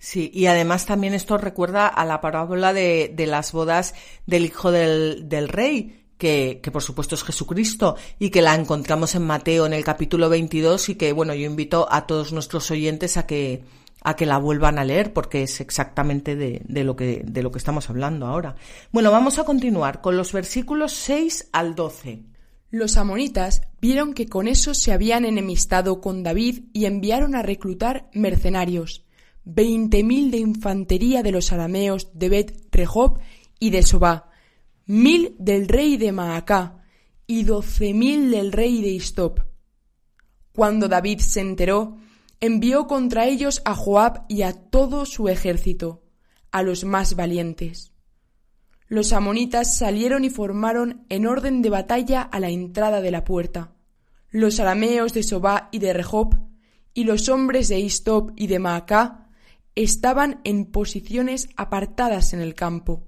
S1: Sí, y además también esto recuerda a la parábola de, las bodas del hijo del, del rey, que, que, por supuesto es Jesucristo y que la encontramos en Mateo en el capítulo 22 y que bueno, yo invito a todos nuestros oyentes a que a que la vuelvan a leer porque es exactamente de, de, lo que, de lo que estamos hablando ahora. Bueno, vamos a continuar con los versículos 6 al 12.
S2: Los amonitas vieron que con eso se habían enemistado con David y enviaron a reclutar mercenarios, veinte mil de infantería de los arameos de Bet Rehob y de Sobá, mil del rey de Maacá y doce mil del rey de Istop. Cuando David se enteró, envió contra ellos a Joab y a todo su ejército, a los más valientes. Los amonitas salieron y formaron en orden de batalla a la entrada de la puerta. Los arameos de Sobá y de Rehob, y los hombres de Istop y de Maacá, estaban en posiciones apartadas en el campo.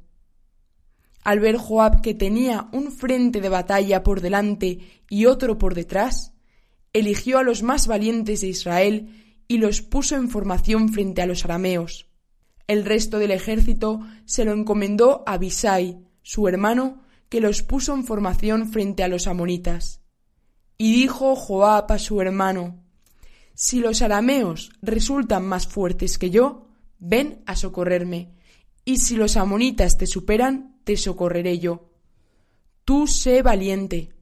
S2: Al ver Joab que tenía un frente de batalla por delante y otro por detrás, eligió a los más valientes de Israel y los puso en formación frente a los arameos. El resto del ejército se lo encomendó a Abisai, su hermano, que los puso en formación frente a los amonitas. Y dijo Joab a su hermano, Si los arameos resultan más fuertes que yo, ven a socorrerme, y si los amonitas te superan, te socorreré yo. Tú sé valiente.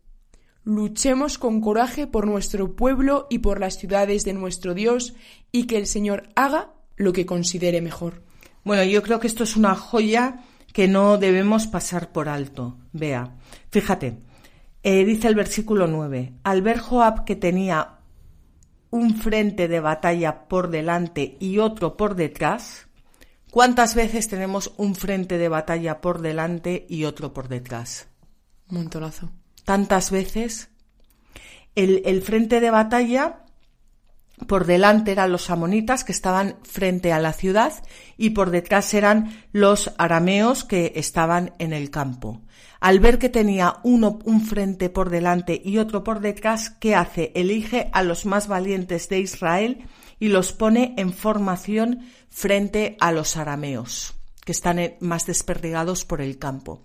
S2: Luchemos con coraje por nuestro pueblo y por las ciudades de nuestro Dios, y que el Señor haga lo que considere mejor.
S1: Bueno, yo creo que esto es una joya que no debemos pasar por alto. Vea, fíjate, eh, dice el versículo 9, al ver Joab que tenía un frente de batalla por delante y otro por detrás, ¿Cuántas veces tenemos un frente de batalla por delante y otro por detrás?
S2: Montonazo.
S1: Tantas veces. El, el, frente de batalla por delante eran los amonitas que estaban frente a la ciudad y por detrás eran los arameos que estaban en el campo. Al ver que tenía uno un frente por delante y otro por detrás, ¿qué hace? Elige a los más valientes de Israel y los pone en formación frente a los arameos, que están más desperdigados por el campo.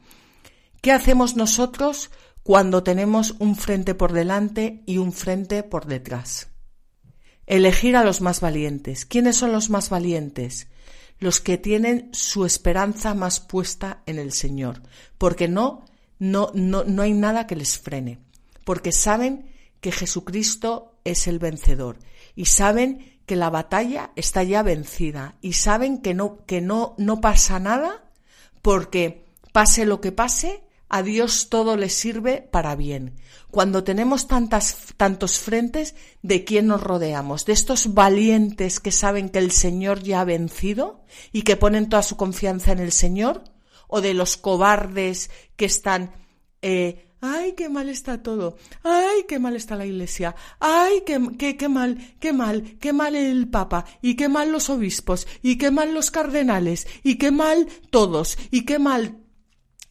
S1: ¿Qué hacemos nosotros cuando tenemos un frente por delante y un frente por detrás? Elegir a los más valientes. ¿Quiénes son los más valientes? Los que tienen su esperanza más puesta en el Señor, porque no, no, no, no hay nada que les frene, porque saben que Jesucristo es el vencedor y saben que la batalla está ya vencida y saben que no, que no, no pasa nada porque pase lo que pase, a Dios todo le sirve para bien. Cuando tenemos tantas, tantos frentes, ¿de quién nos rodeamos? ¿De estos valientes que saben que el Señor ya ha vencido y que ponen toda su confianza en el Señor? ¿O de los cobardes que están eh, ay, qué mal está todo, ay, qué mal está la iglesia, ay, qué, qué, qué mal, qué mal, qué mal el papa, y qué mal los obispos, y qué mal los cardenales, y qué mal todos, y qué mal...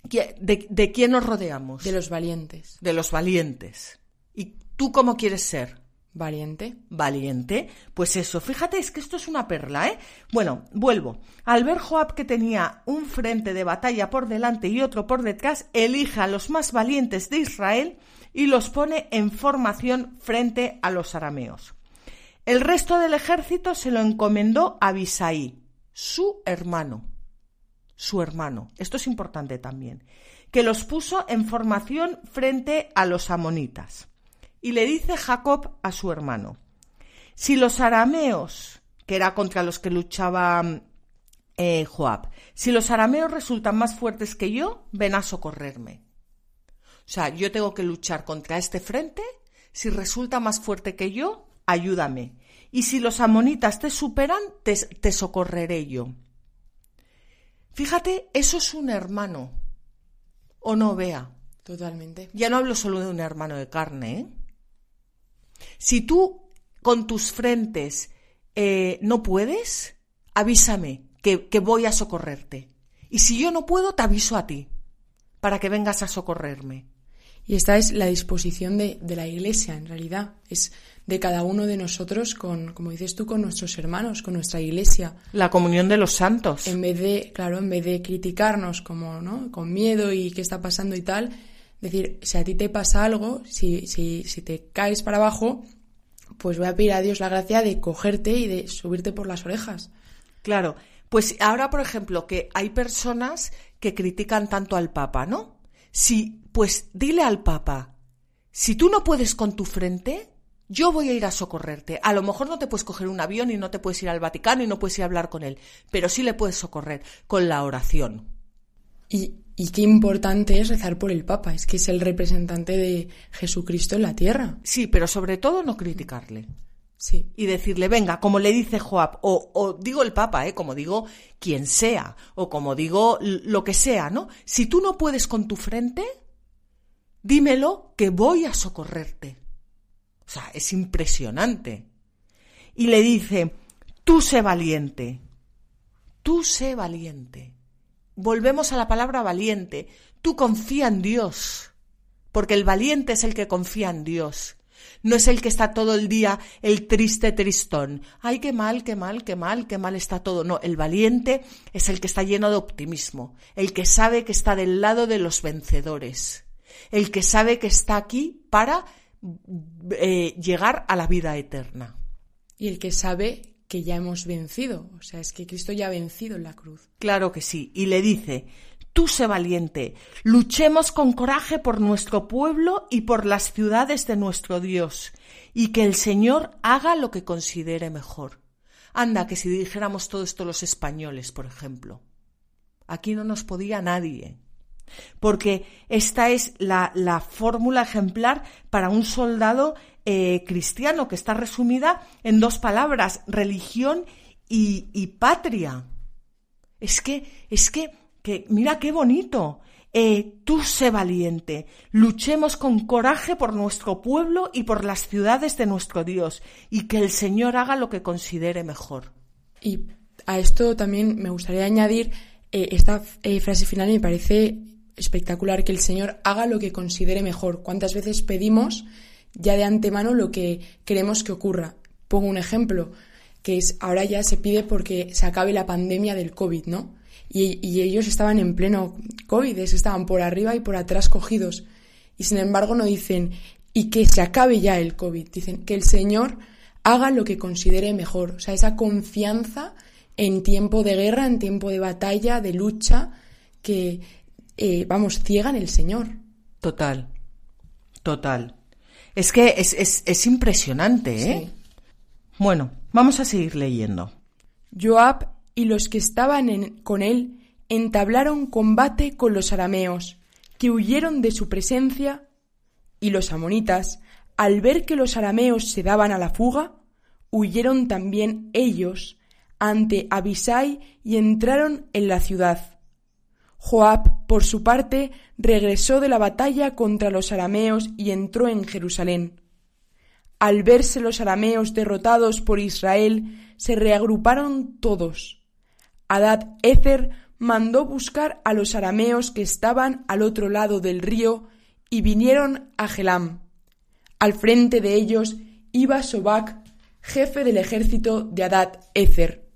S1: ¿De, de quién nos rodeamos?
S2: De los valientes.
S1: De los valientes. ¿Y tú cómo quieres ser?
S2: Valiente.
S1: Valiente. Pues eso, fíjate, es que esto es una perla, ¿eh? Bueno, vuelvo. Al ver Joab que tenía un frente de batalla por delante y otro por detrás, elige a los más valientes de Israel y los pone en formación frente a los arameos. El resto del ejército se lo encomendó a Bisaí, su hermano. Su hermano. Esto es importante también. Que los puso en formación frente a los amonitas. Y le dice Jacob a su hermano, si los arameos, que era contra los que luchaba eh, Joab, si los arameos resultan más fuertes que yo, ven a socorrerme. O sea, yo tengo que luchar contra este frente, si resulta más fuerte que yo, ayúdame. Y si los amonitas te superan, te, te socorreré yo. Fíjate, eso es un hermano. ¿O no, vea?
S2: Totalmente.
S1: Ya no hablo solo de un hermano de carne, ¿eh? Si tú con tus frentes eh, no puedes, avísame que, que voy a socorrerte. Y si yo no puedo, te aviso a ti, para que vengas a socorrerme.
S2: Y esta es la disposición de, de, la Iglesia, en realidad. Es de cada uno de nosotros, con, como dices tú, con nuestros hermanos, con nuestra Iglesia.
S1: La comunión de los santos.
S2: En vez de, claro, en vez de criticarnos como, ¿no? Con miedo y qué está pasando y tal, decir, si a ti te pasa algo, si, si, si te caes para abajo, pues voy a pedir a Dios la gracia de cogerte y de subirte por las orejas.
S1: Claro. Pues ahora, por ejemplo, que hay personas que critican tanto al Papa, ¿no? Si, pues dile al Papa, si tú no puedes con tu frente, yo voy a ir a socorrerte. A lo mejor no te puedes coger un avión y no te puedes ir al Vaticano y no puedes ir a hablar con él, pero sí le puedes socorrer con la oración.
S2: Y, y qué importante es rezar por el Papa, es que es el representante de Jesucristo en la tierra.
S1: Sí, pero sobre todo no criticarle.
S2: Sí.
S1: Y decirle, venga, como le dice Joab, o, o digo el Papa, ¿eh? como digo quien sea, o como digo lo que sea, ¿no? Si tú no puedes con tu frente, dímelo que voy a socorrerte. O sea, es impresionante. Y le dice, tú sé valiente, tú sé valiente. Volvemos a la palabra valiente. Tú confía en Dios, porque el valiente es el que confía en Dios. No es el que está todo el día el triste tristón. Ay, qué mal, qué mal, qué mal, qué mal está todo. No, el valiente es el que está lleno de optimismo, el que sabe que está del lado de los vencedores, el que sabe que está aquí para eh, llegar a la vida eterna.
S2: Y el que sabe que ya hemos vencido. O sea, es que Cristo ya ha vencido en la cruz.
S1: Claro que sí. Y le dice, tú sé valiente, luchemos con coraje por nuestro pueblo y por las ciudades de nuestro Dios, y que el Señor haga lo que considere mejor. Anda, que si dijéramos todo esto los españoles, por ejemplo. Aquí no nos podía nadie. Porque esta es la, la fórmula ejemplar para un soldado eh, cristiano, que está resumida en dos palabras, religión y, patria. Es que, es que que mira qué bonito. Eh, tú sé valiente, luchemos con coraje por nuestro pueblo y por las ciudades de nuestro Dios, y que el Señor haga lo que considere mejor.
S2: Y a esto también me gustaría añadir eh, esta frase final, me parece espectacular, que el Señor haga lo que considere mejor. ¿Cuántas veces pedimos ya de antemano lo que queremos que ocurra? Pongo un ejemplo, que es ahora ya se pide porque se acabe la pandemia del COVID, ¿no? y, ellos estaban en pleno COVID, estaban por arriba y por atrás cogidos. Y sin embargo no dicen, y que se acabe ya el COVID, dicen que el Señor haga lo que considere mejor. O sea, esa confianza en tiempo de guerra, en tiempo de batalla, de lucha, que, eh, vamos, ciegan el Señor.
S1: Total, total. Es que es, es, es impresionante, ¿eh? Bueno, vamos a seguir leyendo.
S2: Joab y los que estaban con él entablaron combate con los arameos, que huyeron de su presencia, y los amonitas, al ver que los arameos se daban a la fuga, huyeron también ellos ante Abisai y entraron en la ciudad. Joab, por su parte, regresó de la batalla contra los arameos y entró en Jerusalén. Al verse los arameos derrotados por Israel, se reagruparon todos Adad Ezer mandó buscar a los arameos que estaban al otro lado del río y vinieron a Gelam. Al frente de ellos iba Sobac, jefe del ejército de Adad Ezer.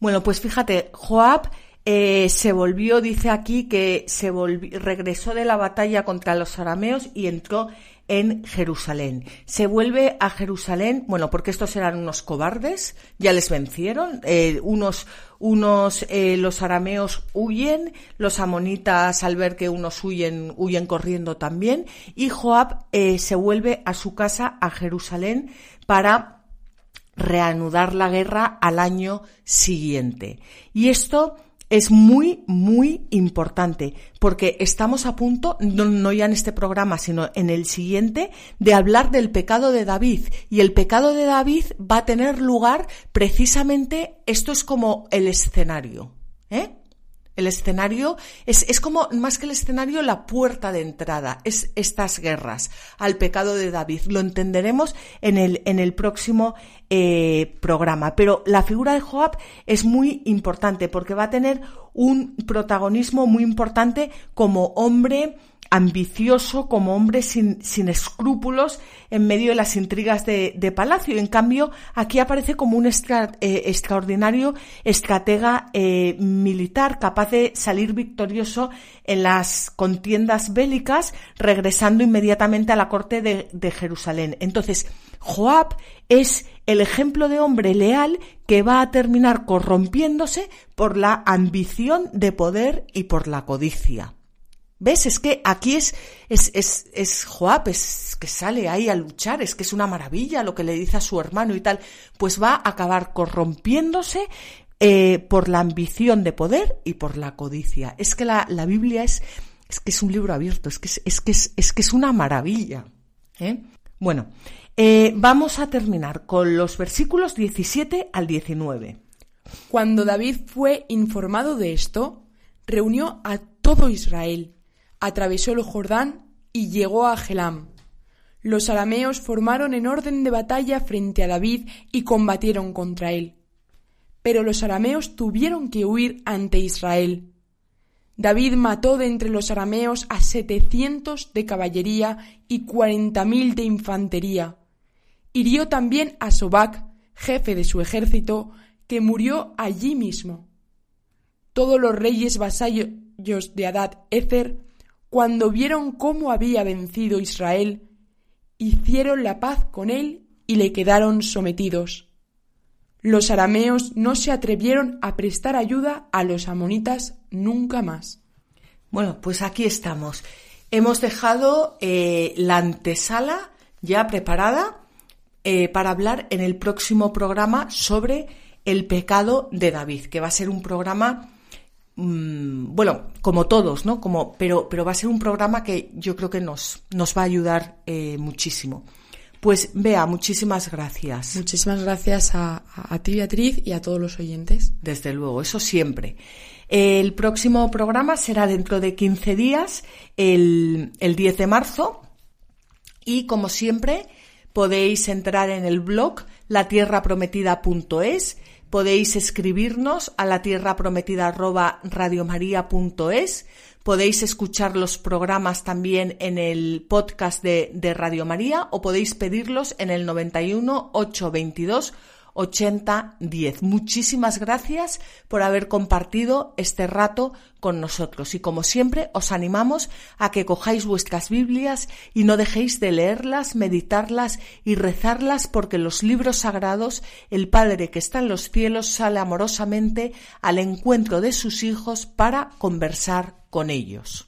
S1: Bueno, pues fíjate, Joab eh, se volvió, dice aquí que se volvió, regresó de la batalla contra los arameos y entró en Jerusalén. Se vuelve a Jerusalén, bueno, porque estos eran unos cobardes, ya les vencieron, eh, unos, unos, eh, los arameos huyen, los amonitas al ver que unos huyen, huyen corriendo también, y Joab se vuelve a su casa, a Jerusalén, para reanudar la guerra al año siguiente. Y esto es muy, muy importante, porque estamos a punto, no, ya en este programa, sino en el siguiente, de hablar del pecado de David. Y el pecado de David va a tener lugar precisamente, esto es como el escenario. ¿eh? El escenario es, es, como, más que el escenario, la puerta de entrada. Es estas guerras al pecado de David. Lo entenderemos en el, en el próximo eh, programa. Pero la figura de Joab es muy importante porque va a tener un protagonismo muy importante como hombre ambicioso, como hombre sin, sin, escrúpulos en medio de las intrigas de, de Palacio. En cambio, aquí aparece como un extra, eh, extraordinario estratega eh, militar capaz de salir victorioso en las contiendas bélicas, regresando inmediatamente a la corte de, de Jerusalén. Entonces, Joab es el ejemplo de hombre leal que va a terminar corrompiéndose por la ambición de poder y por la codicia. ¿Ves? Es que aquí es, es, es, es Joab, es que sale ahí a luchar, es que es una maravilla lo que le dice a su hermano y tal, pues va a acabar corrompiéndose eh, por la ambición de poder y por la codicia. Es que la, la Biblia es, es que es un libro abierto, es que es, es que es, es, que es una maravilla. ¿eh? Bueno, eh, vamos a terminar con los versículos 17 al 19.
S2: Cuando David fue informado de esto, reunió a todo Israel atravesó el Jordán y llegó a Gelam. Los arameos formaron en orden de batalla frente a David y combatieron contra él. Pero los arameos tuvieron que huir ante Israel. David mató de entre los arameos a setecientos de caballería y cuarenta mil de infantería. Hirió también a Sobac, jefe de su ejército, que murió allí mismo. Todos los reyes vasallos de Adad Ezer cuando vieron cómo había vencido Israel, hicieron la paz con él y le quedaron sometidos. Los arameos no se atrevieron a prestar ayuda a los amonitas nunca más.
S1: Bueno, pues aquí estamos. Hemos dejado eh, la antesala ya preparada eh, para hablar en el próximo programa sobre el pecado de David, que va a ser un programa Mm, bueno, como todos, ¿no? Como, pero, pero va a ser un programa que yo creo que nos, nos va a ayudar eh, muchísimo. Pues vea, muchísimas gracias.
S2: Muchísimas gracias a, a, ti, Beatriz, y a todos los oyentes.
S1: Desde luego, eso siempre. El próximo programa será dentro de 15 días, el, el 10 de marzo, y como siempre, podéis entrar en el blog latierraprometida.es Podéis escribirnos a la tierra prometida Podéis escuchar los programas también en el podcast de, de Radio María o podéis pedirlos en el 91 822 8010. Muchísimas gracias por haber compartido este rato con nosotros y como siempre os animamos a que cojáis vuestras Biblias y no dejéis de leerlas, meditarlas y rezarlas porque los libros sagrados el Padre que está en los cielos sale amorosamente al encuentro de sus hijos para conversar con ellos.